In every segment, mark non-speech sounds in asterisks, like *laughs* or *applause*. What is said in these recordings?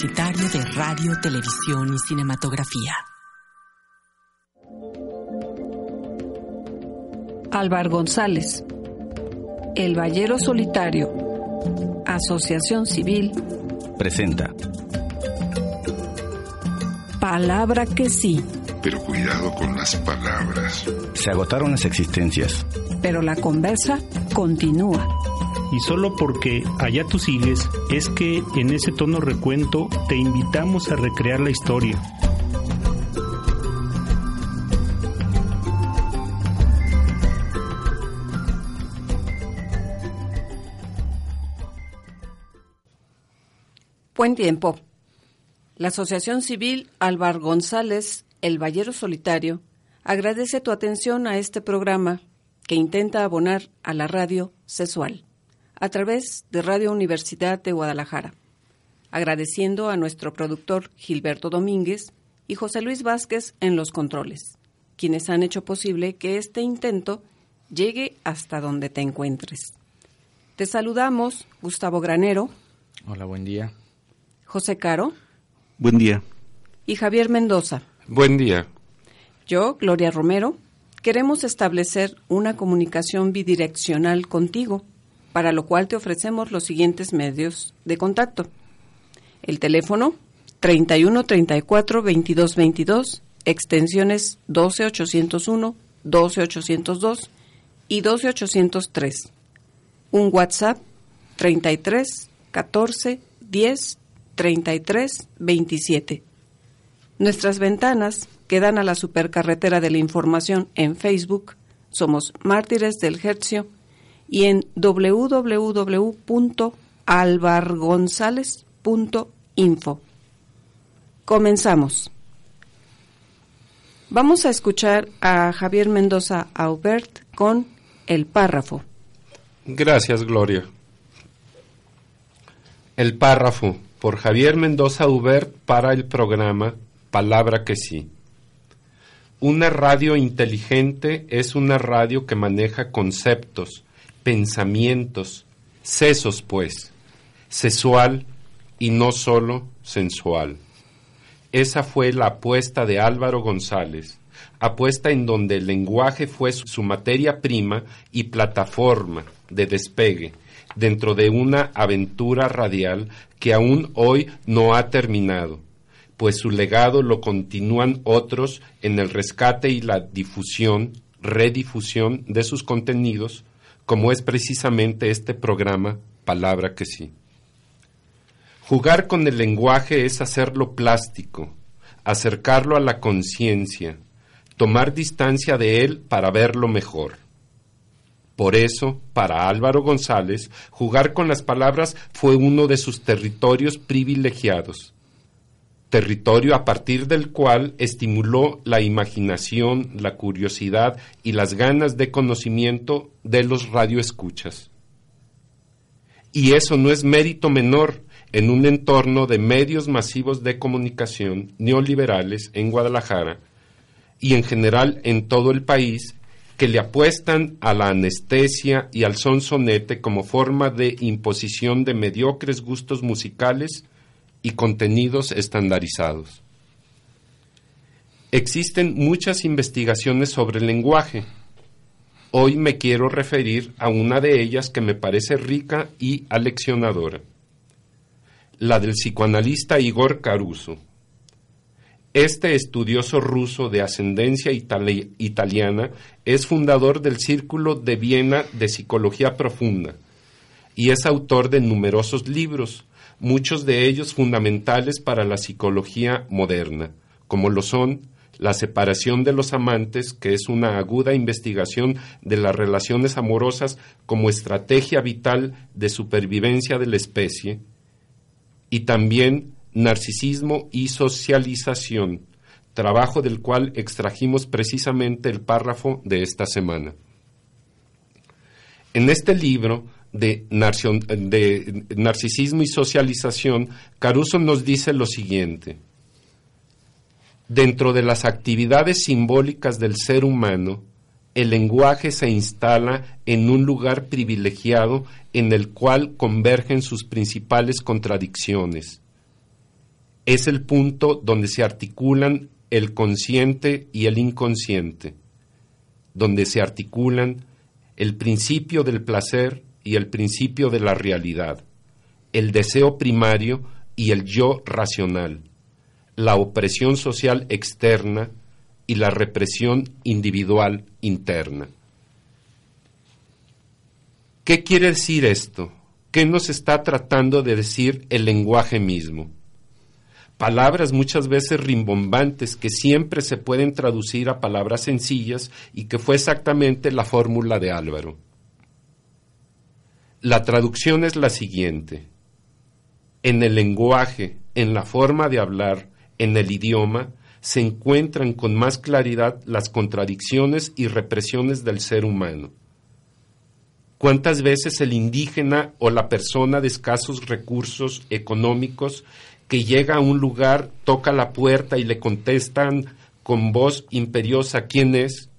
Universitario de Radio, Televisión y Cinematografía. Álvar González, El Ballero Solitario, Asociación Civil, Presenta. Palabra que sí, Pero cuidado con las palabras. Se agotaron las existencias. pero la conversa continúa. Y solo porque allá tú sigues, es que en ese tono recuento te invitamos a recrear la historia. Buen tiempo. La Asociación Civil Álvar González, El Ballero Solitario, agradece tu atención a este programa que intenta abonar a la radio sexual a través de Radio Universidad de Guadalajara, agradeciendo a nuestro productor Gilberto Domínguez y José Luis Vázquez en los controles, quienes han hecho posible que este intento llegue hasta donde te encuentres. Te saludamos, Gustavo Granero, Hola, buen día. José Caro Buen día. y Javier Mendoza. Buen día. Yo, Gloria Romero, queremos establecer una comunicación bidireccional contigo, para lo cual te ofrecemos los siguientes medios de contacto. El teléfono 31 34 22 22, extensiones 12 801, 12 802 y 12 803. Un WhatsApp 33 14 10 33 27. Nuestras ventanas que dan a la supercarretera de la información en Facebook somos Mártires del Hercio y en www.alvargonzales.info. Comenzamos. Vamos a escuchar a Javier Mendoza Aubert con El párrafo. Gracias, Gloria. El párrafo por Javier Mendoza Hubert para el programa Palabra que sí. Una radio inteligente es una radio que maneja conceptos, pensamientos, sesos pues, sexual y no solo sensual. Esa fue la apuesta de Álvaro González, apuesta en donde el lenguaje fue su materia prima y plataforma de despegue dentro de una aventura radial que aún hoy no ha terminado, pues su legado lo continúan otros en el rescate y la difusión, redifusión de sus contenidos, como es precisamente este programa Palabra que sí. Jugar con el lenguaje es hacerlo plástico, acercarlo a la conciencia, tomar distancia de él para verlo mejor. Por eso, para Álvaro González, jugar con las palabras fue uno de sus territorios privilegiados, territorio a partir del cual estimuló la imaginación, la curiosidad y las ganas de conocimiento de los radioescuchas. Y eso no es mérito menor en un entorno de medios masivos de comunicación neoliberales en Guadalajara y en general en todo el país que le apuestan a la anestesia y al sonsonete como forma de imposición de mediocres gustos musicales y contenidos estandarizados. Existen muchas investigaciones sobre el lenguaje. Hoy me quiero referir a una de ellas que me parece rica y aleccionadora, la del psicoanalista Igor Caruso. Este estudioso ruso de ascendencia itali- italiana es fundador del Círculo de Viena de Psicología Profunda y es autor de numerosos libros, muchos de ellos fundamentales para la psicología moderna, como lo son La separación de los amantes, que es una aguda investigación de las relaciones amorosas como estrategia vital de supervivencia de la especie, y también narcisismo y socialización, trabajo del cual extrajimos precisamente el párrafo de esta semana. En este libro de, narcisismo y socialización, Caruso nos dice lo siguiente. Dentro de las actividades simbólicas del ser humano, el lenguaje se instala en un lugar privilegiado en el cual convergen sus principales contradicciones. Es el punto donde se articulan el consciente y el inconsciente, donde se articulan el principio del placer y el principio de la realidad, el deseo primario y el yo racional, la opresión social externa y la represión individual interna. ¿Qué quiere decir esto? ¿Qué nos está tratando de decir el lenguaje mismo? Palabras muchas veces rimbombantes que siempre se pueden traducir a palabras sencillas y que fue exactamente la fórmula de Álvaro. La traducción es la siguiente. En el lenguaje, en la forma de hablar, en el idioma, se encuentran con más claridad las contradicciones y represiones del ser humano. ¿Cuántas veces el indígena o la persona de escasos recursos económicos que llega a un lugar, toca la puerta y le contestan con voz imperiosa quién es?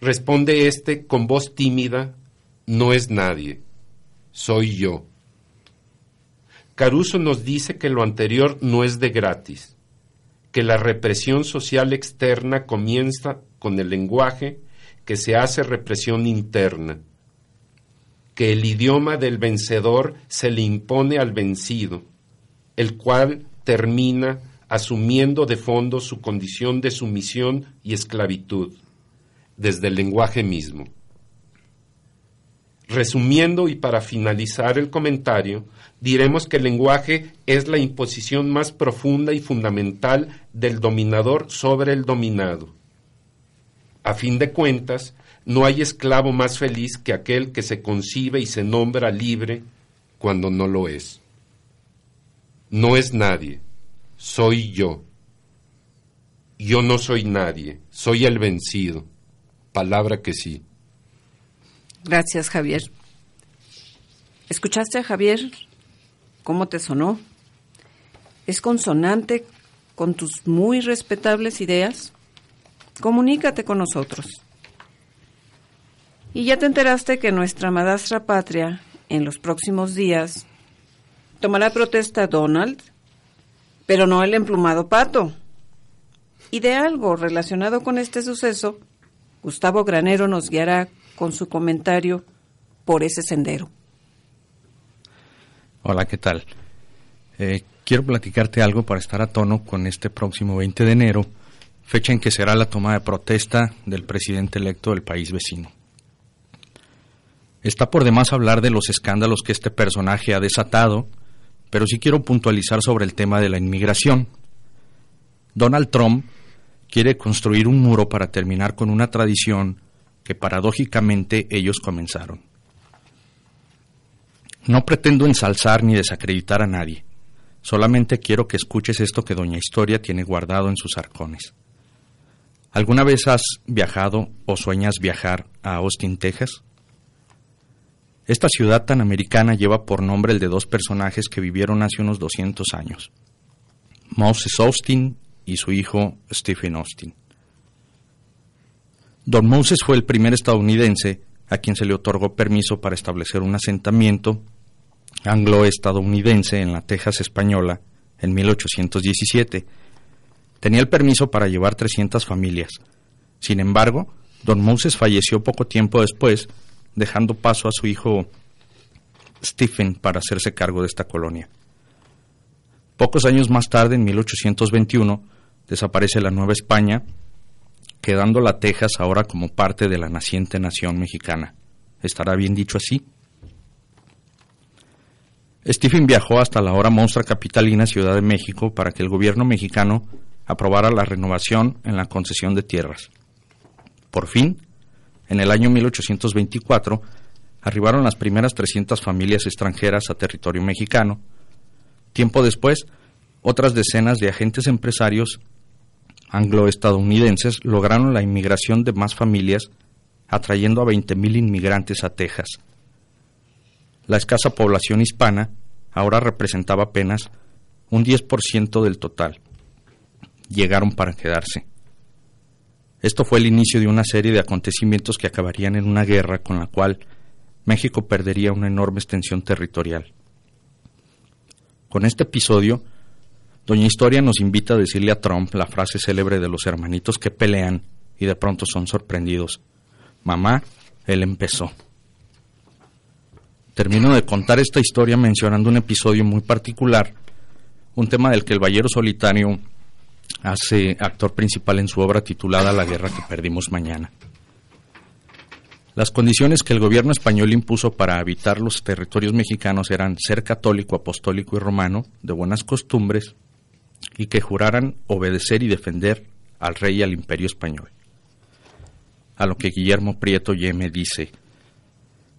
Responde éste con voz tímida, no es nadie, soy yo. Caruso nos dice que lo anterior no es de gratis que la represión social externa comienza con el lenguaje que se hace represión interna, que el idioma del vencedor se le impone al vencido, el cual termina asumiendo de fondo su condición de sumisión y esclavitud, desde el lenguaje mismo. Resumiendo y para finalizar el comentario, diremos que el lenguaje es la imposición más profunda y fundamental del dominador sobre el dominado. A fin de cuentas, no hay esclavo más feliz que aquel que se concibe y se nombra libre cuando no lo es. No es nadie, soy yo. Yo no soy nadie, soy el vencido. Palabra que sí. Gracias, Javier. ¿Escuchaste a Javier ¿Cómo te sonó? ¿Es consonante con tus muy respetables ideas? Comunícate con nosotros. Y ya te enteraste que nuestra madastra patria, en los próximos días, tomará protesta Donald, pero no el emplumado pato. Y de algo relacionado con este suceso, Gustavo Granero nos guiará con su comentario por ese sendero. Hola, ¿qué tal? Eh, quiero platicarte algo para estar a tono con este próximo 20 de enero, fecha en que será la toma de protesta del presidente electo del país vecino. Está por demás hablar de los escándalos que este personaje ha desatado, pero sí quiero puntualizar sobre el tema de la inmigración. Donald Trump quiere construir un muro para terminar con una tradición que paradójicamente ellos comenzaron. No pretendo ensalzar ni desacreditar a nadie. Solamente quiero que escuches esto que Doña Historia tiene guardado en sus arcones. ¿Alguna vez has viajado o sueñas viajar a Austin, Texas? Esta ciudad tan americana lleva por nombre el de dos personajes que vivieron hace unos 200 años, Moses Austin y su hijo Stephen Austin. Don Moses fue el primer estadounidense a quien se le otorgó permiso para establecer un asentamiento anglo-estadounidense en la Texas española en 1817. Tenía el permiso para llevar 300 familias. Sin embargo, don Moses falleció poco tiempo después, dejando paso a su hijo Stephen para hacerse cargo de esta colonia. Pocos años más tarde, en 1821, desaparece la Nueva España, quedando la Texas ahora como parte de la naciente nación mexicana. ¿Estará bien dicho así? Stephen viajó hasta la ahora monstrua capitalina Ciudad de México para que el gobierno mexicano aprobara la renovación en la concesión de tierras. Por fin, en el año 1824, arribaron las primeras 300 familias extranjeras a territorio mexicano. Tiempo después, otras decenas de agentes empresarios anglo-estadounidenses lograron la inmigración de más familias, atrayendo a 20.000 inmigrantes a Texas. La escasa población hispana ahora representaba apenas un 10% del total. Llegaron para quedarse. Esto fue el inicio de una serie de acontecimientos que acabarían en una guerra con la cual México perdería una enorme extensión territorial. Con este episodio, Doña Historia nos invita a decirle a Trump la frase célebre de los hermanitos que pelean y de pronto son sorprendidos. Mamá, él empezó. Termino de contar esta historia mencionando un episodio muy particular, un tema del que el Ballero Solitario hace actor principal en su obra titulada La guerra que perdimos mañana. Las condiciones que el gobierno español impuso para habitar los territorios mexicanos eran ser católico, apostólico y romano, de buenas costumbres, y que juraran obedecer y defender al rey y al imperio español. A lo que Guillermo Prieto Yeme dice,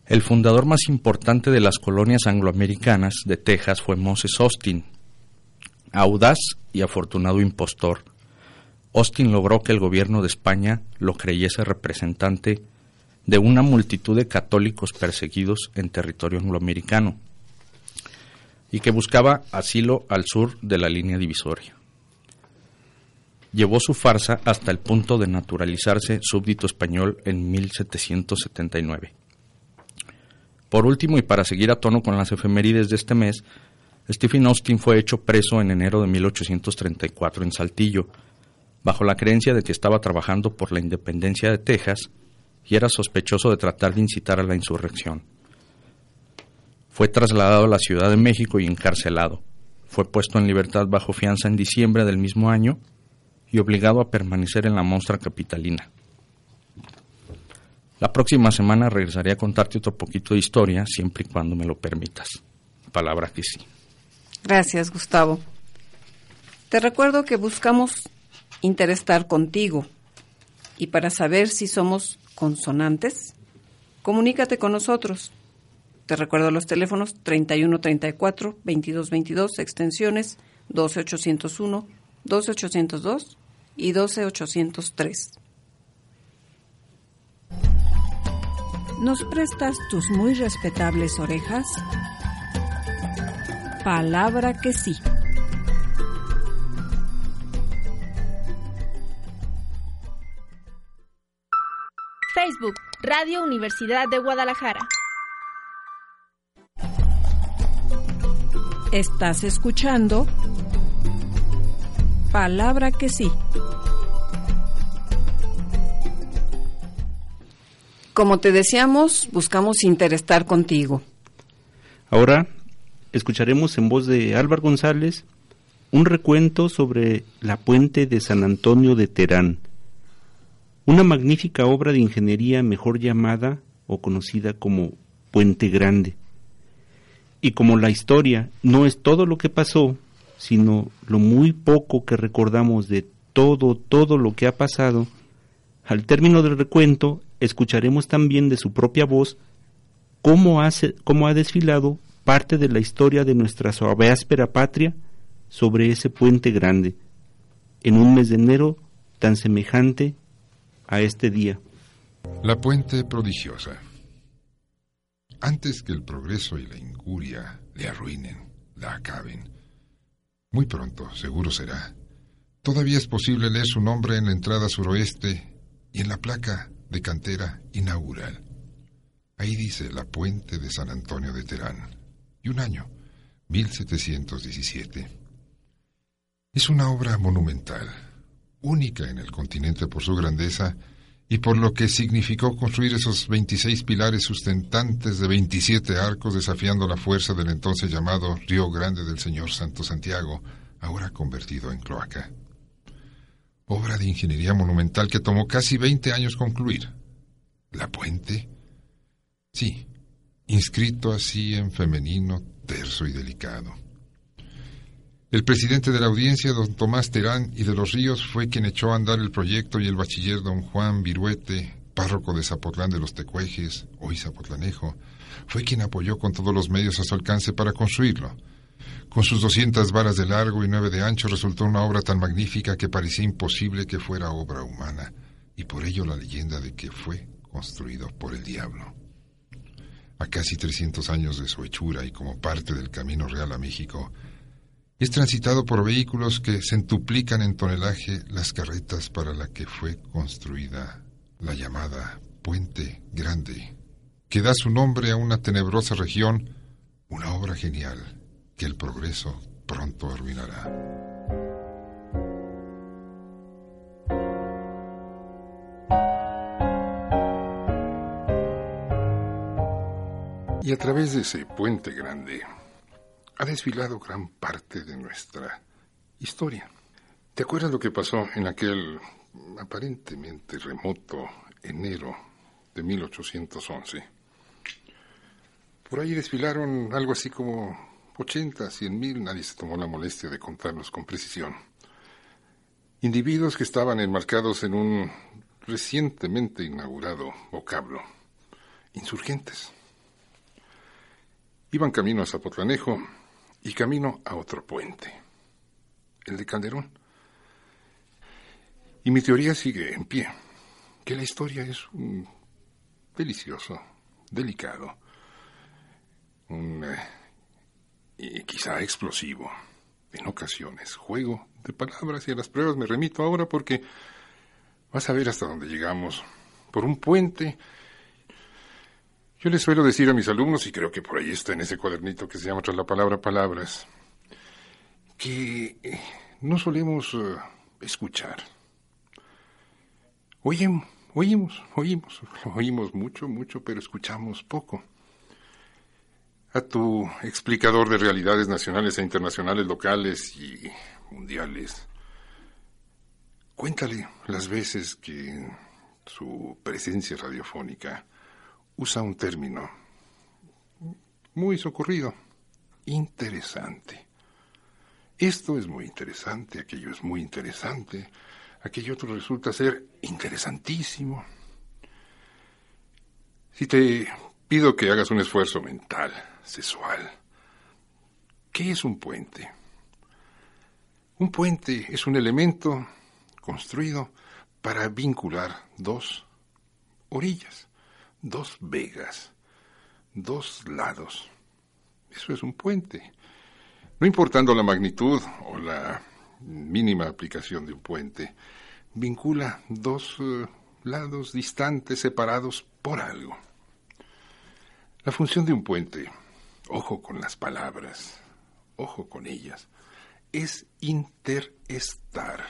el fundador más importante de las colonias angloamericanas de Texas fue Moses Austin, audaz y afortunado impostor. Austin logró que el gobierno de España lo creyese representante de una multitud de católicos perseguidos en territorio angloamericano y que buscaba asilo al sur de la línea divisoria. Llevó su farsa hasta el punto de naturalizarse súbdito español en 1779. Por último, y para seguir a tono con las efemérides de este mes, Stephen Austin fue hecho preso en enero de 1834 en Saltillo, bajo la creencia de que estaba trabajando por la independencia de Texas y era sospechoso de tratar de incitar a la insurrección. Fue trasladado a la Ciudad de México y encarcelado. Fue puesto en libertad bajo fianza en diciembre del mismo año y obligado a permanecer en la monstrua capitalina. La próxima semana regresaré a contarte otro poquito de historia, siempre y cuando me lo permitas. Palabra que sí. Gracias, Gustavo. Te recuerdo que buscamos interesar contigo y para saber si somos consonantes, comunícate con nosotros. Te recuerdo los teléfonos 3134 2222 extensiones 12801, 12802 y 12803. ¿Nos prestas tus muy respetables orejas? Palabra que sí. Facebook, Radio Universidad de Guadalajara. Estás escuchando Palabra que sí. Como te decíamos, buscamos interesar contigo. Ahora escucharemos en voz de Álvaro González un recuento sobre la puente de San Antonio de Terán, una magnífica obra de ingeniería mejor llamada o conocida como Puente Grande. Y como la historia no es todo lo que pasó, sino lo muy poco que recordamos de todo, todo lo que ha pasado, al término del recuento escucharemos también de su propia voz cómo, hace, cómo ha desfilado parte de la historia de nuestra suave áspera patria sobre ese puente grande, en un mes de enero tan semejante a este día. La puente prodigiosa. Antes que el progreso y la incuria le arruinen, la acaben. Muy pronto, seguro será. Todavía es posible leer su nombre en la entrada suroeste y en la placa de cantera inaugural. Ahí dice la puente de San Antonio de Terán. Y un año, 1717. Es una obra monumental, única en el continente por su grandeza y por lo que significó construir esos 26 pilares sustentantes de 27 arcos desafiando la fuerza del entonces llamado Río Grande del Señor Santo Santiago, ahora convertido en cloaca obra de ingeniería monumental que tomó casi 20 años concluir. ¿La puente? Sí, inscrito así en femenino, terso y delicado. El presidente de la audiencia, don Tomás Terán y de los Ríos, fue quien echó a andar el proyecto y el bachiller don Juan Viruete, párroco de Zapotlán de los Tecuejes, hoy Zapotlanejo, fue quien apoyó con todos los medios a su alcance para construirlo. Con sus 200 varas de largo y nueve de ancho resultó una obra tan magnífica que parecía imposible que fuera obra humana, y por ello la leyenda de que fue construido por el diablo. A casi 300 años de su hechura y como parte del camino real a México, es transitado por vehículos que centuplican en tonelaje las carretas para la que fue construida la llamada Puente Grande, que da su nombre a una tenebrosa región, una obra genial que el progreso pronto arruinará. Y a través de ese puente grande ha desfilado gran parte de nuestra historia. ¿Te acuerdas lo que pasó en aquel aparentemente remoto enero de 1811? Por ahí desfilaron algo así como 80, 100 mil, nadie se tomó la molestia de contarlos con precisión. Individuos que estaban enmarcados en un recientemente inaugurado vocablo, insurgentes. Iban camino a Zapotlanejo y camino a otro puente, el de Calderón. Y mi teoría sigue en pie, que la historia es un delicioso, delicado, un eh, quizá explosivo, en ocasiones, juego de palabras y a las pruebas me remito ahora porque vas a ver hasta dónde llegamos, por un puente yo les suelo decir a mis alumnos, y creo que por ahí está en ese cuadernito que se llama tras la palabra palabras, que eh, no solemos eh, escuchar. Oímos, oímos, oímos, *laughs* oímos mucho, mucho, pero escuchamos poco. A tu explicador de realidades nacionales e internacionales, locales y mundiales, cuéntale las veces que su presencia radiofónica usa un término muy socorrido, interesante. Esto es muy interesante, aquello es muy interesante, aquello otro resulta ser interesantísimo. Si te pido que hagas un esfuerzo mental, sexual, ¿qué es un puente? Un puente es un elemento construido para vincular dos orillas dos vegas, dos lados. Eso es un puente. No importando la magnitud o la mínima aplicación de un puente, vincula dos eh, lados distantes, separados por algo. La función de un puente, ojo con las palabras, ojo con ellas, es interestar.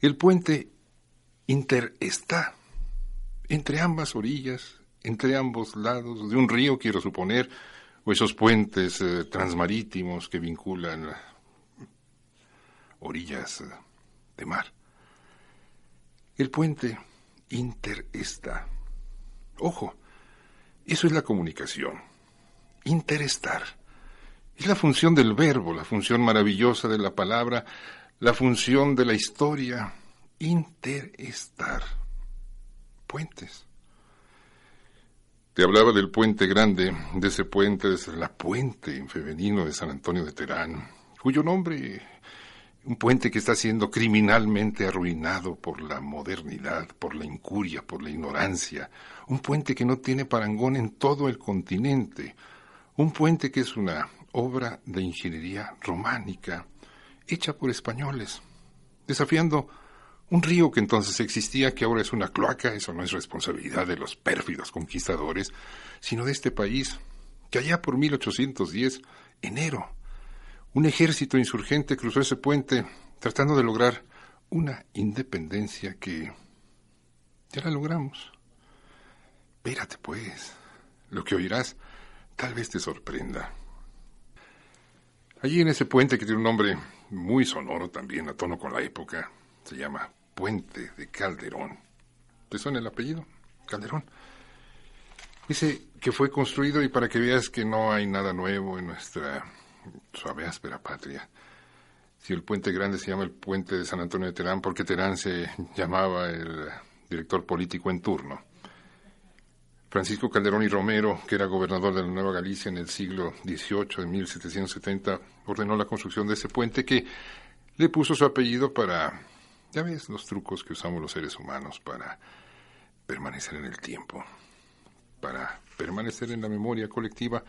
El puente interestá entre ambas orillas, entre ambos lados de un río, quiero suponer, o esos puentes eh, transmarítimos que vinculan orillas eh, de mar. El puente interesta. Ojo, eso es la comunicación. Interestar. Es la función del verbo, la función maravillosa de la palabra, la función de la historia. Interestar puentes. Te hablaba del puente grande, de ese puente, de la puente en femenino de San Antonio de Terán, cuyo nombre, un puente que está siendo criminalmente arruinado por la modernidad, por la incuria, por la ignorancia, un puente que no tiene parangón en todo el continente, un puente que es una obra de ingeniería románica, hecha por españoles, desafiando un río que entonces existía, que ahora es una cloaca, eso no es responsabilidad de los pérfidos conquistadores, sino de este país, que allá por 1810, enero, un ejército insurgente cruzó ese puente tratando de lograr una independencia que ya la logramos. Espérate pues, lo que oirás tal vez te sorprenda. Allí en ese puente que tiene un nombre muy sonoro también, a tono con la época, se llama Puente de Calderón. ¿Te suena el apellido? Calderón. Dice que fue construido y para que veas que no hay nada nuevo en nuestra suave áspera patria. Si el puente grande se llama el puente de San Antonio de Terán, porque Terán se llamaba el director político en turno. Francisco Calderón y Romero, que era gobernador de la Nueva Galicia en el siglo XVIII, de 1770, ordenó la construcción de ese puente que le puso su apellido para, ya ves, los trucos que usamos los seres humanos para permanecer en el tiempo, para permanecer en la memoria colectiva,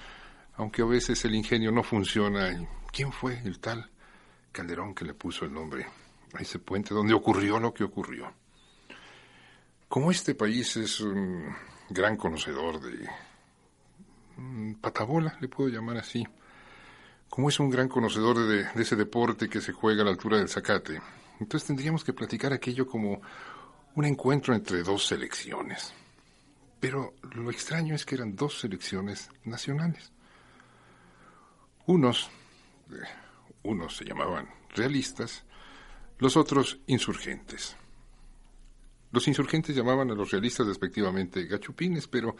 aunque a veces el ingenio no funciona. ¿Quién fue el tal Calderón que le puso el nombre a ese puente donde ocurrió lo que ocurrió? Como este país es un gran conocedor de patabola, le puedo llamar así, como es un gran conocedor de, de, ese deporte que se juega a la altura del zacate, entonces tendríamos que platicar aquello como un encuentro entre dos selecciones. Pero lo extraño es que eran dos selecciones nacionales. Unos, eh, unos se llamaban realistas, los otros insurgentes. Los insurgentes llamaban a los realistas respectivamente gachupines, pero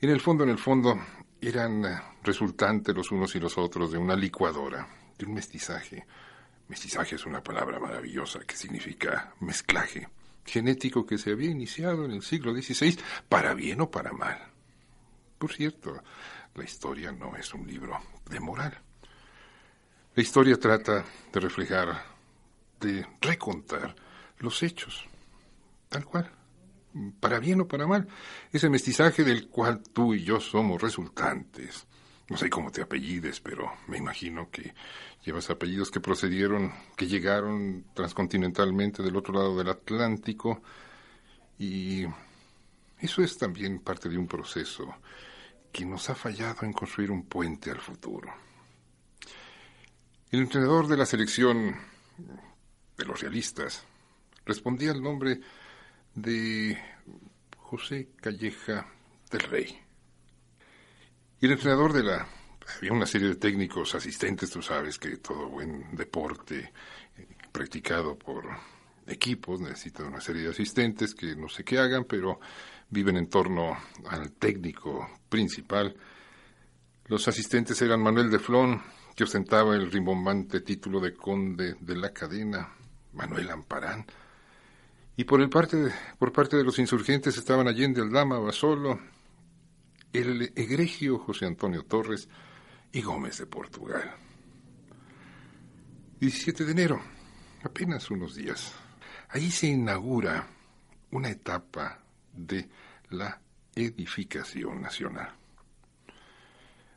en el fondo, en el fondo, eran eh, resultantes los unos y los otros de una licuadora, de un mestizaje. Mestizaje es una palabra maravillosa que significa mezclaje genético que se había iniciado en el siglo XVI, para bien o para mal. Por cierto, la historia no es un libro de moral. La historia trata de reflejar, de recontar los hechos, tal cual, para bien o para mal. Ese mestizaje del cual tú y yo somos resultantes. No sé cómo te apellides, pero me imagino que llevas apellidos que procedieron, que llegaron transcontinentalmente del otro lado del Atlántico. Y eso es también parte de un proceso que nos ha fallado en construir un puente al futuro. El entrenador de la selección de los realistas respondía al nombre de José Calleja del Rey. Y el entrenador de la... Había una serie de técnicos asistentes, tú sabes que todo buen deporte eh, practicado por equipos necesita una serie de asistentes que no sé qué hagan, pero viven en torno al técnico principal. Los asistentes eran Manuel de Flon, que ostentaba el rimbombante título de conde de la cadena, Manuel Amparán, y por, el parte de, por parte de los insurgentes estaban Allende Aldama, Basolo, el egregio José Antonio Torres y Gómez de Portugal. 17 de enero, apenas unos días. Ahí se inaugura una etapa de la edificación nacional.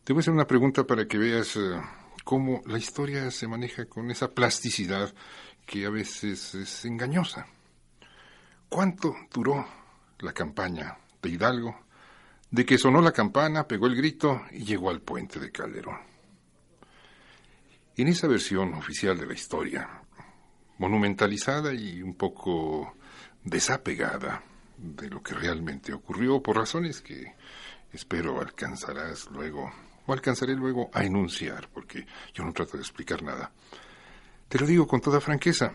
Te voy a hacer una pregunta para que veas eh, cómo la historia se maneja con esa plasticidad que a veces es engañosa. ¿Cuánto duró la campaña de Hidalgo? De que sonó la campana, pegó el grito y llegó al puente de Calderón. En esa versión oficial de la historia, monumentalizada y un poco desapegada de lo que realmente ocurrió, por razones que espero alcanzarás luego, o alcanzaré luego a enunciar, porque yo no trato de explicar nada. Te lo digo con toda franqueza.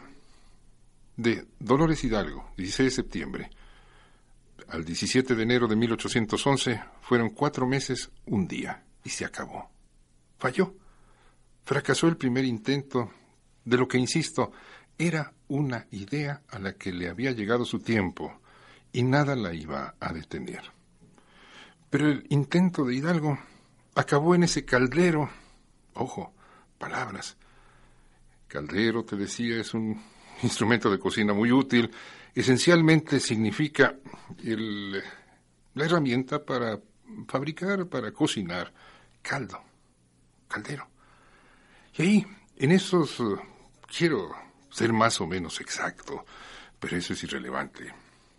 De Dolores Hidalgo, 16 de septiembre, al 17 de enero de 1811, fueron cuatro meses, un día, y se acabó. Falló. Fracasó el primer intento de lo que, insisto, era una idea a la que le había llegado su tiempo y nada la iba a detener. Pero el intento de Hidalgo acabó en ese caldero. Ojo, palabras. Caldero, te decía, es un *laughs* instrumento de cocina muy útil. Esencialmente significa la herramienta para fabricar, para cocinar caldo, caldero. Y ahí, en esos, quiero ser más o menos exacto, pero eso es irrelevante.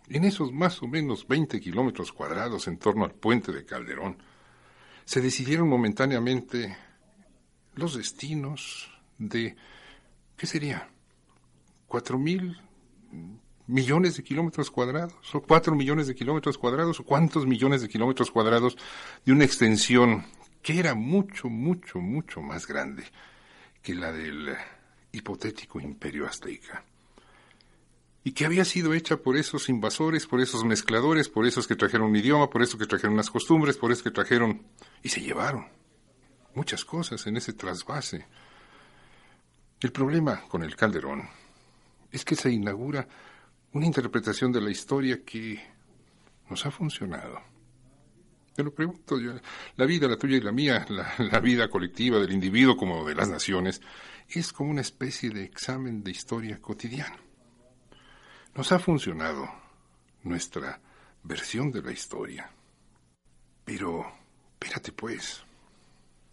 En esos más o menos 20 kilómetros cuadrados en torno al puente de Calderón, se decidieron momentáneamente los destinos de, ¿qué sería? ¿Cuatro mil millones de kilómetros cuadrados? ¿O cuatro millones de kilómetros cuadrados? ¿O cuántos millones de kilómetros cuadrados de una extensión que era mucho, mucho, mucho más grande que la del hipotético imperio azteca? y que había sido hecha por esos invasores, por esos mezcladores, por esos que trajeron un idioma, por esos que trajeron unas costumbres, por esos que trajeron y se llevaron muchas cosas en ese trasvase. El problema con el Calderón es que se inaugura una interpretación de la historia que nos ha funcionado. Te lo pregunto, yo, la vida, la tuya y la mía, la, vida colectiva del individuo como de las naciones, es como una especie de examen de historia cotidiano. Nos ha funcionado nuestra versión de la historia. Pero, espérate pues,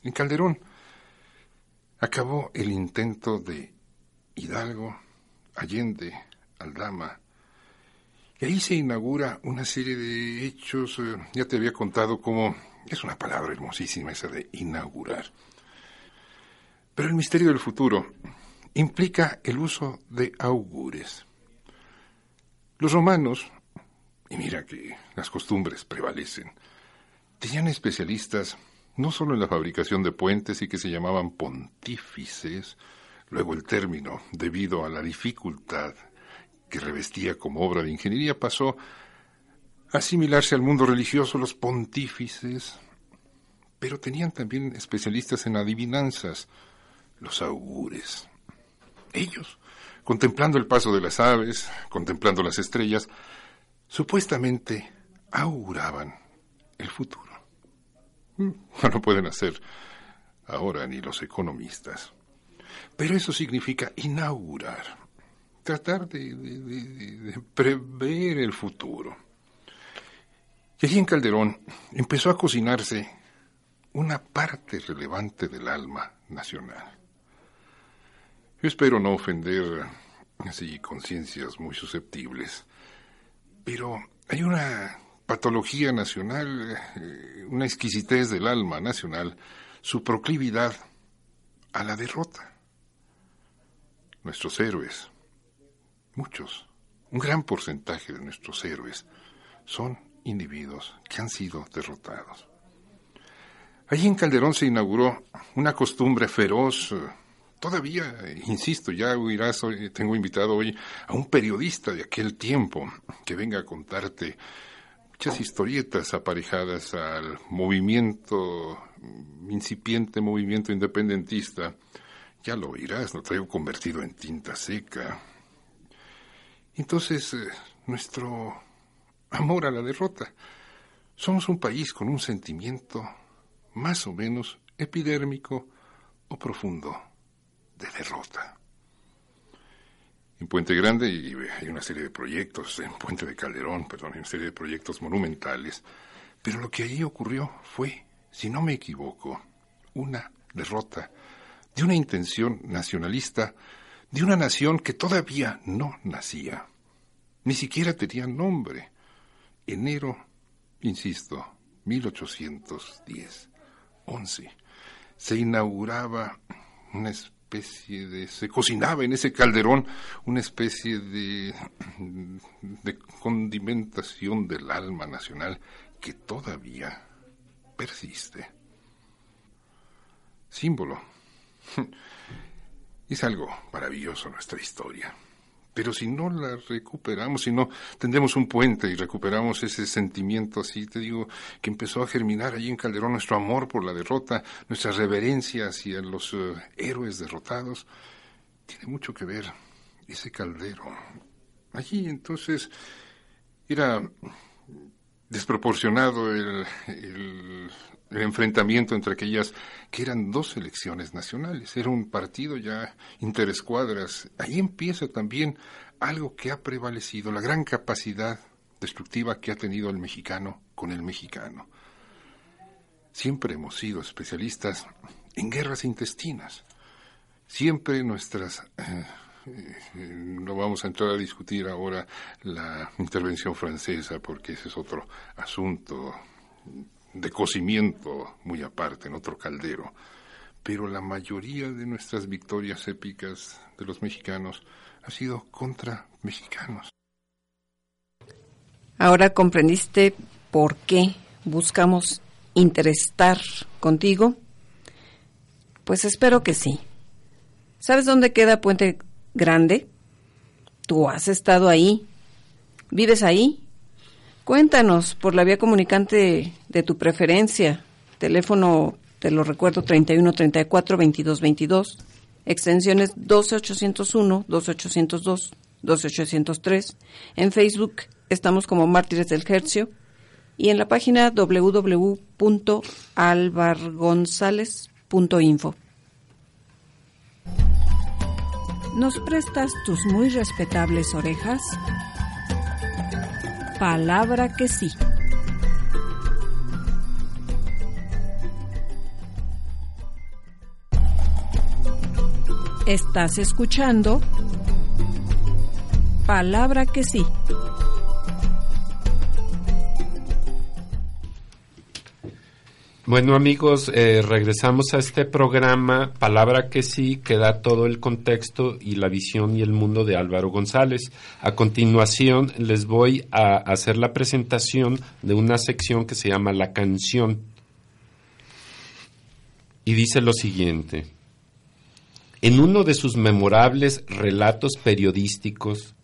en Calderón acabó el intento de Hidalgo, Allende, Aldama, y ahí se inaugura una serie de hechos, eh, ya te había contado cómo es una palabra hermosísima esa de inaugurar. Pero el misterio del futuro implica el uso de augures. Los romanos, y mira que las costumbres prevalecen, tenían especialistas no solo en la fabricación de puentes y que se llamaban pontífices, luego el término, debido a la dificultad que revestía como obra de ingeniería, pasó a asimilarse al mundo religioso los pontífices, pero tenían también especialistas en adivinanzas, los augures. Ellos, contemplando el paso de las aves, contemplando las estrellas, supuestamente auguraban el futuro. *laughs* No lo pueden hacer ahora ni los economistas. Pero eso significa inaugurar, tratar de, prever el futuro. Y allí en Calderón empezó a cocinarse una parte relevante del alma nacional. Yo espero no ofender así conciencias muy susceptibles, pero hay una patología nacional, eh, una exquisitez del alma nacional, su proclividad a la derrota. Nuestros héroes, muchos, un gran porcentaje de nuestros héroes, son individuos que han sido derrotados. Allí en Calderón se inauguró una costumbre feroz, todavía, insisto, ya oirás, tengo invitado hoy a un periodista de aquel tiempo que venga a contarte muchas historietas aparejadas al movimiento, incipiente movimiento independentista. Ya lo oirás, lo traigo convertido en tinta seca. Entonces, eh, nuestro amor a la derrota. Somos un país con un sentimiento más o menos epidérmico o profundo de derrota. En Puente Grande hay una serie de proyectos, en Puente de Calderón, perdón, hay una serie de proyectos monumentales, pero lo que allí ocurrió fue, si no me equivoco, una derrota de una intención nacionalista de una nación que todavía no nacía, ni siquiera tenía nombre. Enero, insisto, 1810, 11, se inauguraba una especie de, se cocinaba en ese calderón una especie de, de condimentación del alma nacional que todavía persiste. Símbolo. Es algo maravilloso nuestra historia. Pero si no la recuperamos, si no tendemos un puente y recuperamos ese sentimiento así, te digo, que empezó a germinar allí en Calderón nuestro amor por la derrota, nuestra reverencia hacia los eh, héroes derrotados, tiene mucho que ver ese caldero. Allí entonces era desproporcionado el, enfrentamiento entre aquellas que eran dos elecciones nacionales, era un partido ya interescuadras. Ahí empieza también algo que ha prevalecido, la gran capacidad destructiva que ha tenido el mexicano con el mexicano. Siempre hemos sido especialistas en guerras intestinas. Siempre nuestras... Eh, no vamos a entrar a discutir ahora la intervención francesa porque ese es otro asunto de cocimiento muy aparte, en otro caldero. Pero la mayoría de nuestras victorias épicas de los mexicanos ha sido contra mexicanos. Ahora comprendiste por qué buscamos interestar contigo. Pues espero que sí. ¿Sabes dónde queda Puente Grande? Tú has estado ahí. ¿Vives ahí? Cuéntanos por la vía comunicante de tu preferencia, teléfono te lo recuerdo, 3134 2222, extensiones 12801, 12802, 12803. En Facebook estamos como Mártires del Hercio y en la página www.alvargonzales.info. ¿Nos prestas tus muy respetables orejas? Palabra que sí. Estás escuchando Palabra que sí. Bueno amigos, eh, regresamos a este programa, palabra que sí, que da todo el contexto y la visión y el mundo de Álvaro González. A continuación les voy a hacer la presentación de una sección que se llama La canción. Y dice lo siguiente. En uno de sus memorables relatos periodísticos,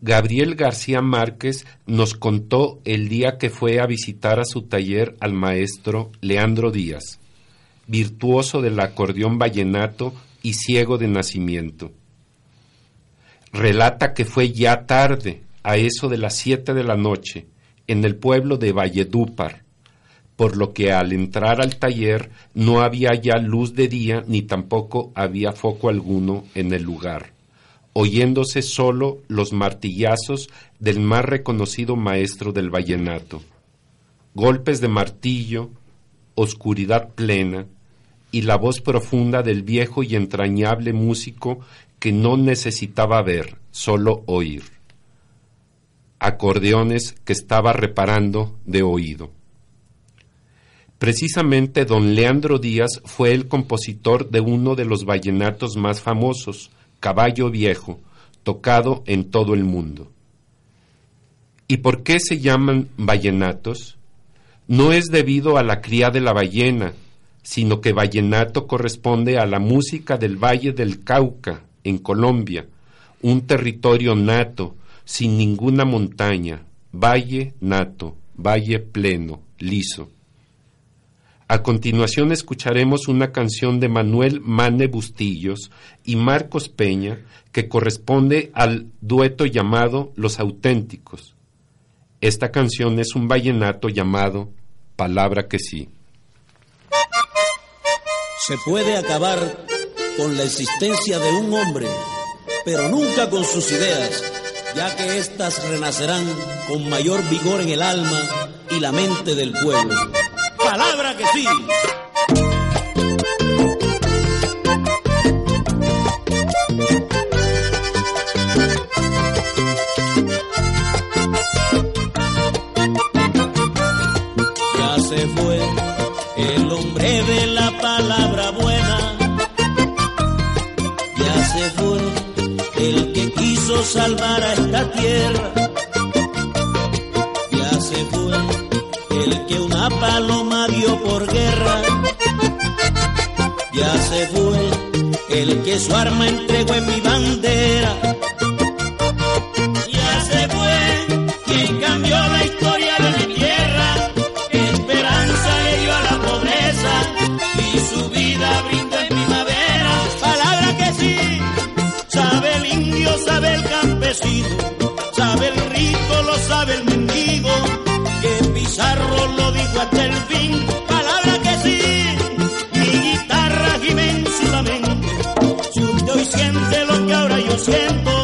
Gabriel García Márquez nos contó el día que fue a visitar a su taller al maestro Leandro Díaz, virtuoso del acordeón vallenato y ciego de nacimiento. Relata que fue ya tarde, a eso de las siete de la noche, en el pueblo de Valledúpar, por lo que al entrar al taller no había ya luz de día ni tampoco había foco alguno en el lugar oyéndose solo los martillazos del más reconocido maestro del vallenato. Golpes de martillo, oscuridad plena y la voz profunda del viejo y entrañable músico que no necesitaba ver, solo oír. Acordeones que estaba reparando de oído. Precisamente don Leandro Díaz fue el compositor de uno de los vallenatos más famosos, caballo viejo, tocado en todo el mundo. ¿Y por qué se llaman vallenatos? No es debido a la cría de la ballena, sino que vallenato corresponde a la música del Valle del Cauca, en Colombia, un territorio nato, sin ninguna montaña, valle nato, valle pleno, liso. A continuación escucharemos una canción de Manuel Mane Bustillos y Marcos Peña que corresponde al dueto llamado Los Auténticos. Esta canción es un vallenato llamado Palabra que sí. Se puede acabar con la existencia de un hombre, pero nunca con sus ideas, ya que éstas renacerán con mayor vigor en el alma y la mente del pueblo que sí. Ya se fue el hombre de la palabra buena. Ya se fue el que quiso salvar a esta tierra. Ya se fue el que una paloma por guerra. Ya se fue el que su arma entregó en mi bandera. Pizarro lo dijo hasta el fin, palabra que sí, mi guitarra gime en su lamento, y siente lo que ahora yo siento.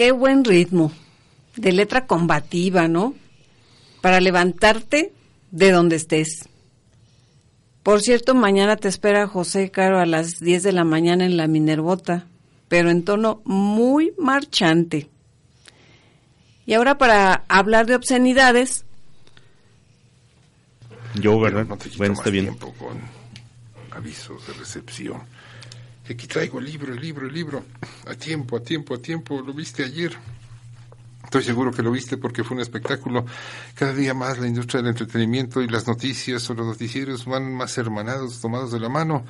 Qué buen ritmo, de letra combativa, ¿no? Para levantarte de donde estés. Por cierto, mañana te espera José Caro a las 10 de la mañana en la Minervota, pero en tono muy marchante. Y ahora para hablar de obscenidades, Yo, ¿verdad? No te quito bueno, más está bien. tiempo con avisos de recepción. Aquí traigo el libro, el libro, el libro. A tiempo, a tiempo, a tiempo. Lo viste ayer. Estoy seguro que lo viste porque fue un espectáculo. Cada día más la industria del entretenimiento y las noticias o los noticieros van más hermanados, tomados de la mano,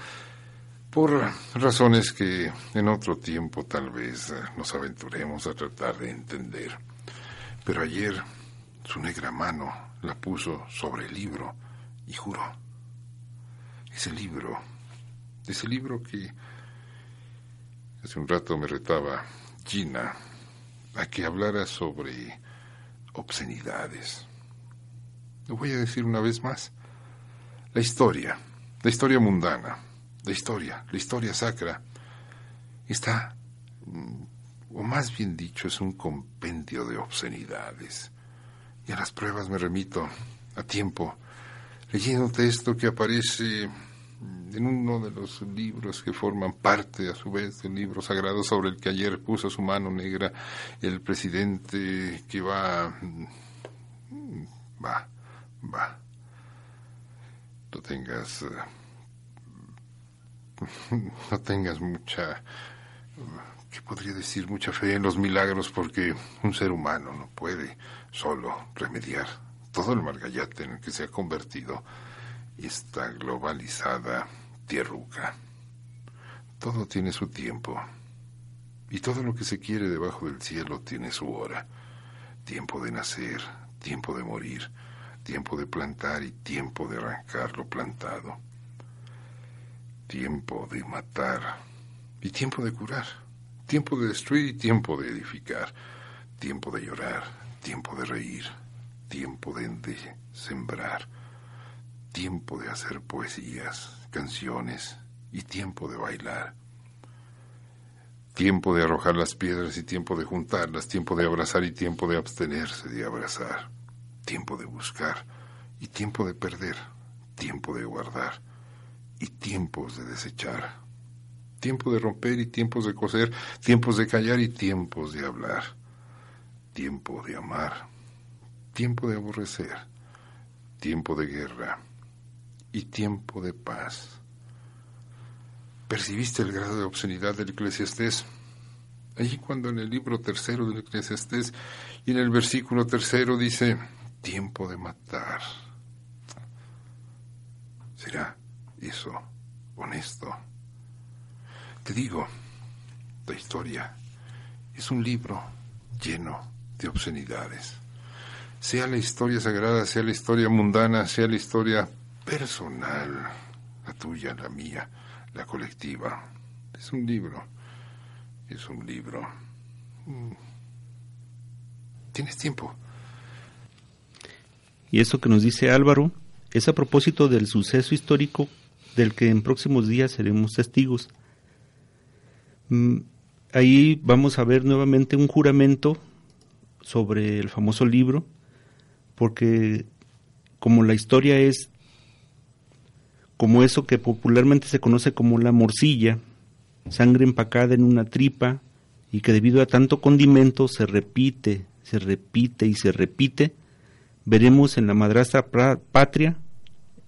por razones que en otro tiempo tal vez eh, nos aventuremos a tratar de entender. Pero ayer su negra mano la puso sobre el libro y juró. Ese libro, ese libro que hace un rato me retaba Gina a que hablara sobre obscenidades. Lo voy a decir una vez más. La historia, la historia mundana, la historia, la historia sacra, está, mm, o más bien dicho, es un compendio de obscenidades. Y a las pruebas me remito a tiempo, leyéndote esto que aparece en uno de los libros que forman parte, a su vez, del libro sagrado sobre el que ayer puso su mano negra el presidente que va, mm, va, va. No tengas, eh, *laughs* no tengas mucha, ¿qué podría decir? Mucha fe en los milagros porque un ser humano no puede solo remediar todo el margallate en el que se ha convertido esta globalizada tierruca. Todo tiene su tiempo. Y todo lo que se quiere debajo del cielo tiene su hora. Tiempo de nacer, tiempo de morir, tiempo de plantar y tiempo de arrancar lo plantado. Tiempo de matar y tiempo de curar. Tiempo de destruir y tiempo de edificar. Tiempo de llorar, tiempo de reír, tiempo de, de sembrar tiempo de hacer poesías, canciones y tiempo de bailar. Tiempo de arrojar las piedras y tiempo de juntarlas, tiempo de abrazar y tiempo de abstenerse de abrazar, tiempo de buscar y tiempo de perder, tiempo de guardar y tiempos de desechar, tiempo de romper y tiempos de coser, tiempos de callar y tiempos de hablar, tiempo de amar, tiempo de aborrecer, tiempo de guerra y tiempo de paz. ¿Percibiste el grado de obscenidad del Eclesiastés? Allí cuando en el libro tercero del Eclesiastés y en el versículo tercero dice, tiempo de matar. ¿Será eso honesto? Te digo, la historia es un libro lleno de obscenidades. Sea la historia sagrada, sea la historia mundana, sea la historia personal, la tuya, la mía, la colectiva. Es un libro, es un libro. Mm. ¿Tienes tiempo? Y eso que nos dice Álvaro es a propósito del suceso histórico del que en próximos días seremos testigos. Mm, ahí vamos a ver nuevamente un juramento sobre el famoso libro, porque como la historia es como eso que popularmente se conoce como la morcilla, sangre empacada en una tripa y que debido a tanto condimento se repite, se repite y se repite, veremos en la madrastra patria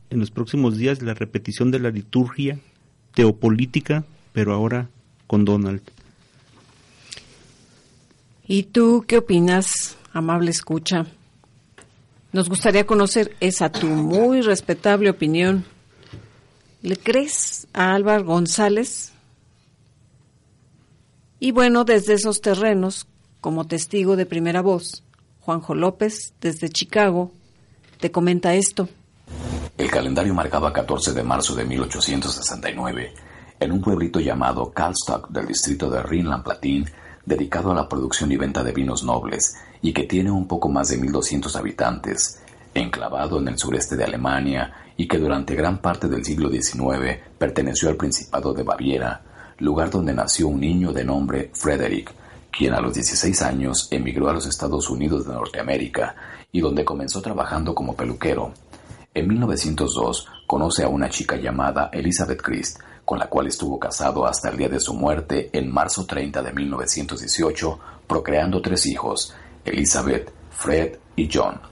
en los próximos días la repetición de la liturgia teopolítica, pero ahora con Donald. ¿Y tú qué opinas, amable escucha? Nos gustaría conocer esa tu muy respetable opinión. ¿Le crees a Álvaro González? Y bueno, desde esos terrenos, como testigo de primera voz, Juanjo López, desde Chicago, te comenta esto. El calendario marcaba 14 de marzo de 1869, en un pueblito llamado Kalstock del distrito de Rhineland-Platin, dedicado a la producción y venta de vinos nobles y que tiene un poco más de 1.200 habitantes, enclavado en el sureste de Alemania y que durante gran parte del siglo XIX perteneció al Principado de Baviera, lugar donde nació un niño de nombre Frederick, quien a los 16 años emigró a los Estados Unidos de Norteamérica y donde comenzó trabajando como peluquero. En 1902 conoce a una chica llamada Elizabeth Christ, con la cual estuvo casado hasta el día de su muerte en marzo 30 de 1918, procreando tres hijos, Elizabeth, Fred y John.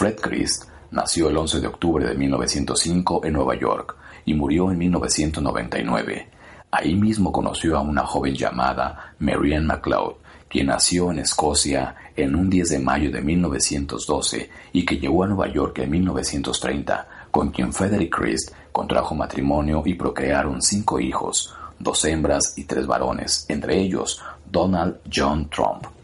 Fred Christ nació el 11 de octubre de 1905 en Nueva York y murió en 1999. Ahí mismo conoció a una joven llamada Marianne MacLeod, quien nació en Escocia en un 10 de mayo de 1912 y que llegó a Nueva York en 1930, con quien Frederick Christ contrajo matrimonio y procrearon cinco hijos, dos hembras y tres varones, entre ellos Donald John Trump.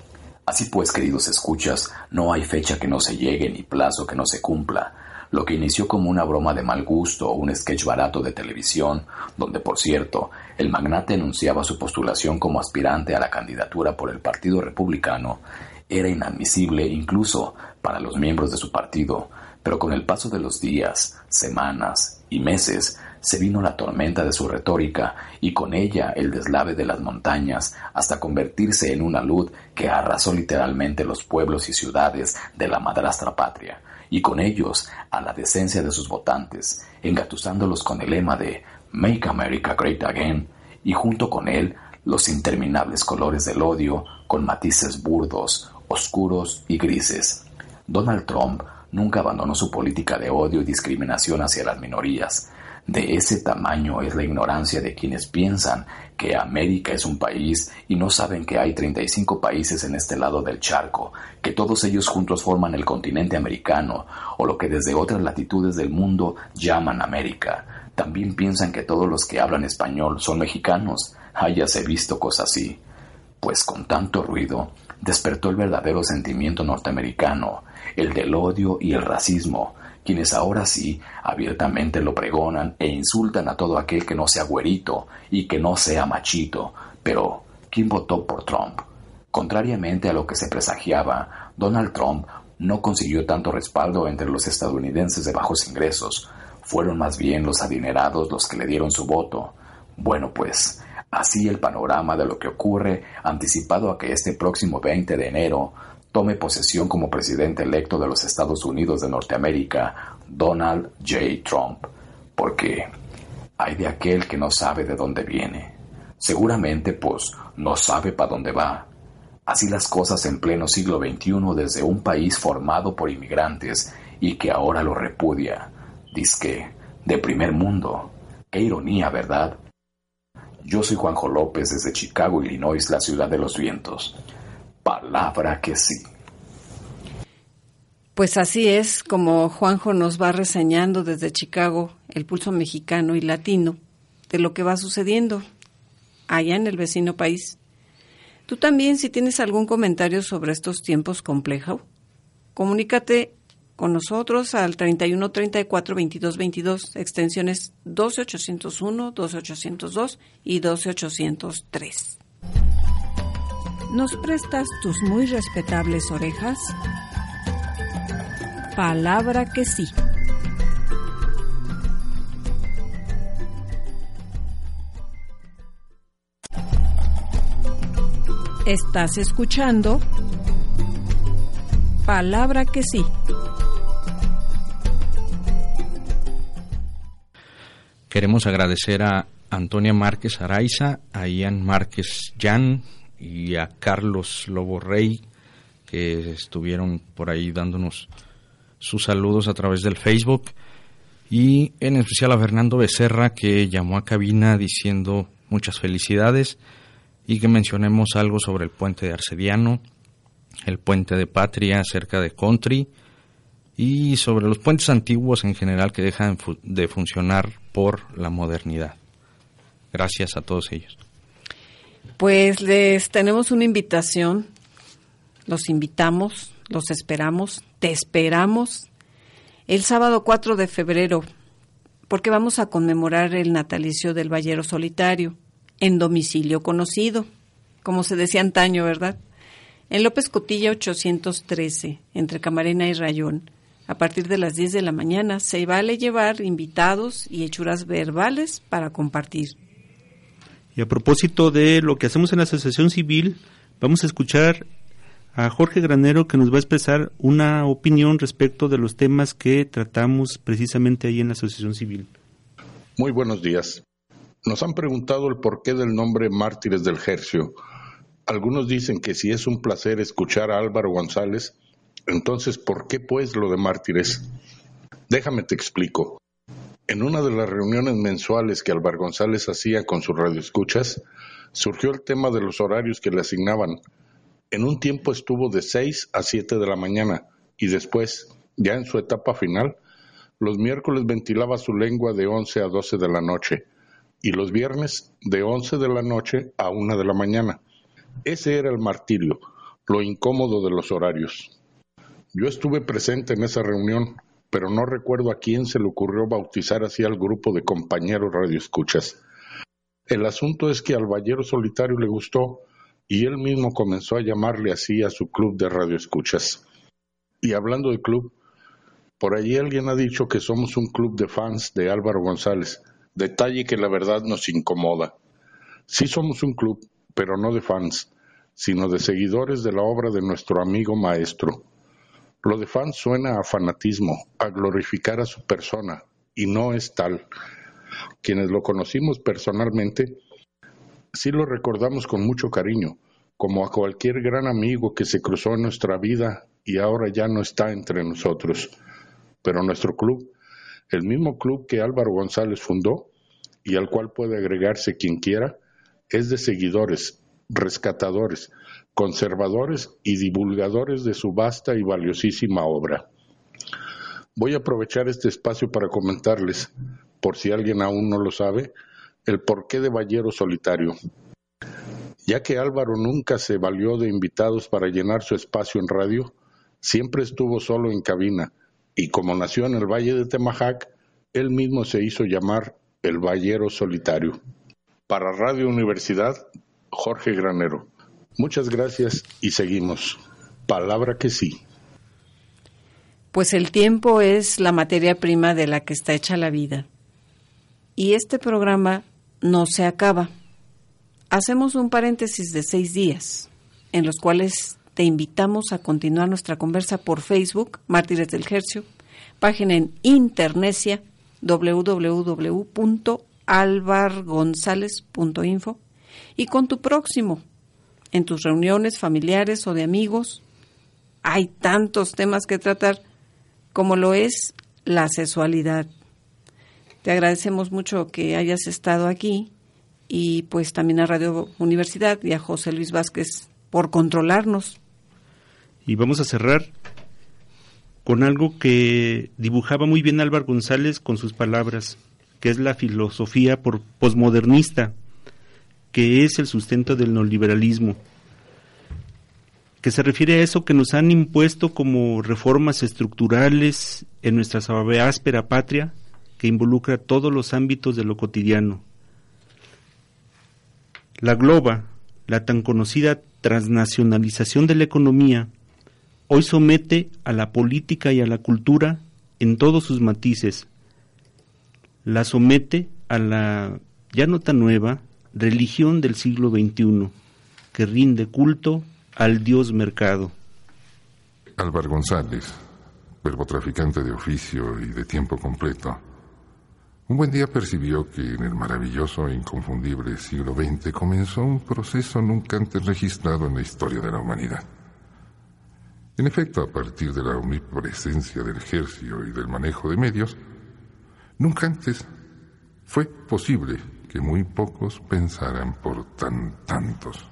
Así pues, queridos escuchas, no hay fecha que no se llegue ni plazo que no se cumpla. Lo que inició como una broma de mal gusto o un sketch barato de televisión, donde por cierto, el magnate anunciaba su postulación como aspirante a la candidatura por el Partido Republicano, era inadmisible incluso para los miembros de su partido, pero con el paso de los días, semanas y meses, se vino la tormenta de su retórica y con ella el deslave de las montañas hasta convertirse en una luz que arrasó literalmente los pueblos y ciudades de la madrastra patria y con ellos a la decencia de sus votantes, engatusándolos con el lema de Make America Great Again y junto con él los interminables colores del odio con matices burdos, oscuros y grises. Donald Trump nunca abandonó su política de odio y discriminación hacia las minorías, de ese tamaño es la ignorancia de quienes piensan que América es un país y no saben que hay 35 países en este lado del charco, que todos ellos juntos forman el continente americano, o lo que desde otras latitudes del mundo llaman América. También piensan que todos los que hablan español son mexicanos. Hayase visto cosas así. Pues con tanto ruido, despertó el verdadero sentimiento norteamericano, el del odio y el racismo, quienes ahora sí abiertamente lo pregonan e insultan a todo aquel que no sea güerito y que no sea machito. Pero, ¿quién votó por Trump? Contrariamente a lo que se presagiaba, Donald Trump no consiguió tanto respaldo entre los estadounidenses de bajos ingresos. Fueron más bien los adinerados los que le dieron su voto. Bueno, pues, así el panorama de lo que ocurre, anticipado a que este próximo 20 de enero tome posesión como presidente electo de los Estados Unidos de Norteamérica, Donald J. Trump, porque hay de aquel que no sabe de dónde viene. Seguramente, pues, no sabe para dónde va. Así las cosas en pleno siglo XXI desde un país formado por inmigrantes y que ahora lo repudia. Disque, de primer mundo. Qué ironía, ¿verdad? Yo soy Juanjo López desde Chicago, Illinois, la ciudad de los vientos. Palabra que sí. Pues así es como Juanjo nos va reseñando desde Chicago el pulso mexicano y latino de lo que va sucediendo allá en el vecino país. Tú también, si tienes algún comentario sobre estos tiempos complejos, comunícate con nosotros al 31 34 22 22, extensiones 12801, 12802 y 12803. ¿Nos prestas tus muy respetables orejas? Palabra que sí. Estás escuchando Palabra que sí. Queremos agradecer a Antonia Márquez Araiza, a Ian Márquez Jan, y a Carlos Lobo Rey, que estuvieron por ahí dándonos sus saludos a través del Facebook. Y en especial a Fernando Becerra, que llamó a cabina diciendo muchas felicidades y que mencionemos algo sobre el puente de Arcediano, el puente de Patria cerca de Country y sobre los puentes antiguos en general que dejan de funcionar por la modernidad. Gracias a todos ellos. Pues les tenemos una invitación, los invitamos, los esperamos, te esperamos el sábado 4 de febrero, porque vamos a conmemorar el natalicio del Ballero Solitario, en domicilio conocido, como se decía antaño, ¿verdad? En López Cotilla 813, entre Camarena y Rayón. A partir de las 10 de la mañana se vale llevar invitados y hechuras verbales para compartir. Y a propósito de lo que hacemos en la Asociación Civil, vamos a escuchar a Jorge Granero que nos va a expresar una opinión respecto de los temas que tratamos precisamente ahí en la Asociación Civil. Muy buenos días. Nos han preguntado el porqué del nombre Mártires del Hercio. Algunos dicen que si es un placer escuchar a Álvaro González, entonces ¿por qué pues lo de mártires? Déjame te explico. En una de las reuniones mensuales que Álvaro González hacía con sus radioescuchas, surgió el tema de los horarios que le asignaban. En un tiempo estuvo de 6 a 7 de la mañana y después, ya en su etapa final, los miércoles ventilaba su lengua de 11 a 12 de la noche y los viernes de 11 de la noche a 1 de la mañana. Ese era el martirio, lo incómodo de los horarios. Yo estuve presente en esa reunión, pero no recuerdo a quién se le ocurrió bautizar así al grupo de compañeros radioescuchas. El asunto es que al Ballero Solitario le gustó y él mismo comenzó a llamarle así a su club de radioescuchas. Y hablando de club, por allí alguien ha dicho que somos un club de fans de Álvaro González, detalle que la verdad nos incomoda. Sí somos un club, pero no de fans, sino de seguidores de la obra de nuestro amigo maestro. Lo de fans suena a fanatismo, a glorificar a su persona, y no es tal. Quienes lo conocimos personalmente, sí lo recordamos con mucho cariño, como a cualquier gran amigo que se cruzó en nuestra vida y ahora ya no está entre nosotros. Pero nuestro club el mismo club que Álvaro González fundó y al cual puede agregarse quien quiera, es de seguidores, rescatadores, conservadores y divulgadores de su vasta y valiosísima obra. Voy a aprovechar este espacio para comentarles, por si alguien aún no lo sabe, el porqué de Ballero Solitario. Ya que Álvaro nunca se valió de invitados para llenar su espacio en radio, siempre estuvo solo en cabina, y como nació en el Valle de Temajac, él mismo se hizo llamar el Ballero Solitario. Para Radio Universidad, Jorge Granero. Muchas gracias y seguimos. Palabra que sí. Pues el tiempo es la materia prima de la que está hecha la vida. Y este programa no se acaba. Hacemos un paréntesis de seis días, en los cuales te invitamos a continuar nuestra conversa por Facebook, Mártires del Hercio, página en internecia www.alvargonzalez.info y con tu próximo, en tus reuniones familiares o de amigos. Hay tantos temas que tratar como lo es la sexualidad. Te agradecemos mucho que hayas estado aquí y pues también a Radio Universidad y a José Luis Vázquez por controlarnos. Y vamos a cerrar con algo que dibujaba muy bien Álvaro González con sus palabras, que es la filosofía por posmodernista, que es el sustento del neoliberalismo, que se refiere a eso que nos han impuesto como reformas estructurales en nuestra áspera patria, que involucra todos los ámbitos de lo cotidiano. La globa, la tan conocida transnacionalización de la economía, hoy somete a la política y a la cultura en todos sus matices. La somete a la ya no tan nueva religión del siglo XXI, que rinde culto al dios mercado. Álvaro González, traficante de oficio y de tiempo completo, un buen día percibió que en el maravilloso e inconfundible siglo XX comenzó un proceso nunca antes registrado en la historia de la humanidad. En efecto, a partir de la omnipresencia del ejército y del manejo de medios, nunca antes fue posible que muy pocos pensaran por tan tantos.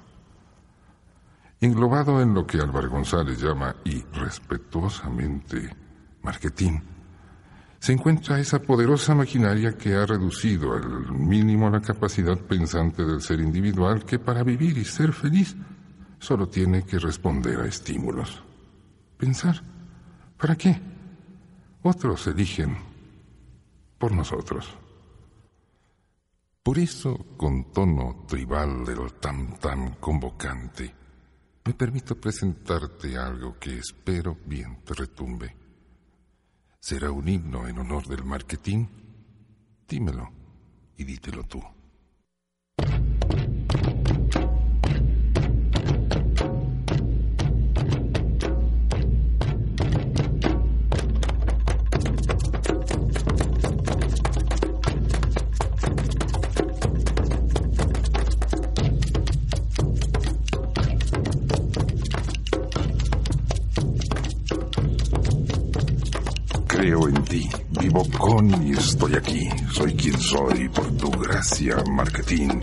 Englobado en lo que Álvaro González llama irrespetuosamente marketing, se encuentra esa poderosa maquinaria que ha reducido al mínimo la capacidad pensante del ser individual que para vivir y ser feliz solo tiene que responder a estímulos. Pensar. ¿Para qué? Otros eligen por nosotros. Por eso, con tono tribal del tam tam convocante, me permito presentarte algo que espero bien te retumbe será un himno en honor del marketing? Dímelo y dítelo tú. Vivo con y estoy aquí. Soy quien soy por tu gracia, marketing.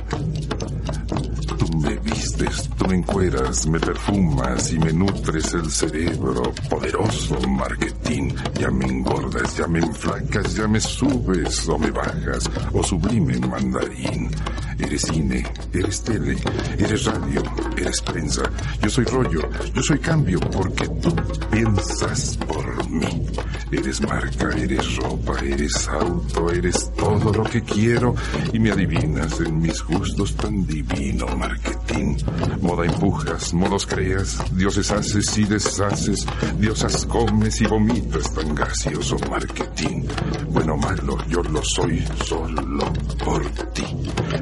Tú me vistes, tú me encueras, me perfumas y me nutres el cerebro. Poderoso marketing. Ya me engordas, ya me enflacas, ya me subes o me bajas. O sublime mandarín. Eres cine, eres tele, eres radio, eres prensa. Yo soy rollo, yo soy cambio porque tú piensas por mí. Eres marca, eres ropa, eres auto, eres todo lo que quiero y me adivinas en mis gustos tan divino marketing. Moda empujas, modos creas, dioses haces y deshaces, diosas comes y vomitas tan gracioso marketing. Bueno malo, yo lo soy solo por ti.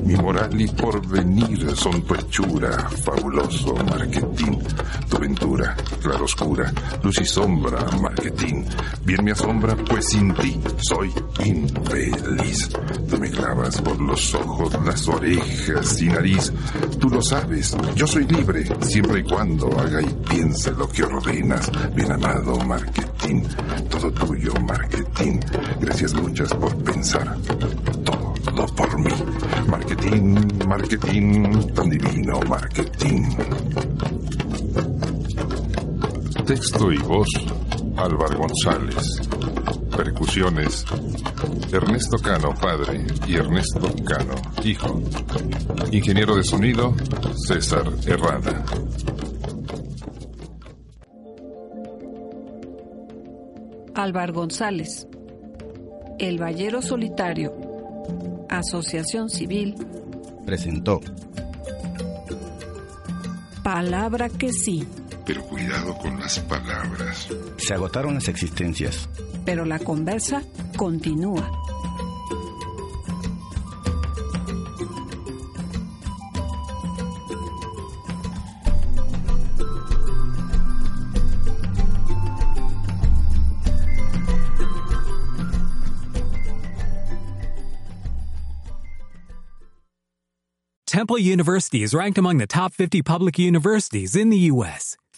Mi moral y porvenir son tu hechura, fabuloso marketing. Claroscura, luz y sombra, marketing. Bien me asombra, pues sin ti soy infeliz. Tú me clavas por los ojos, las orejas y nariz. Tú lo sabes, yo soy libre, siempre y cuando haga y piense lo que ordenas. Bien amado marketing, todo tuyo marketing. Gracias muchas por pensar todo por mí. Marketing, marketing, tan divino marketing. Texto y voz, Álvaro González. Percusiones, Ernesto Cano, padre, y Ernesto Cano, hijo. Ingeniero de sonido, César Herrada. Álvaro González. El Ballero Solitario. Asociación Civil. Presentó. Palabra que sí. Pero cuidado con las palabras. Se agotaron las existencias. Pero la conversa continúa. Temple University is ranked among the top 50 public universities in the U.S.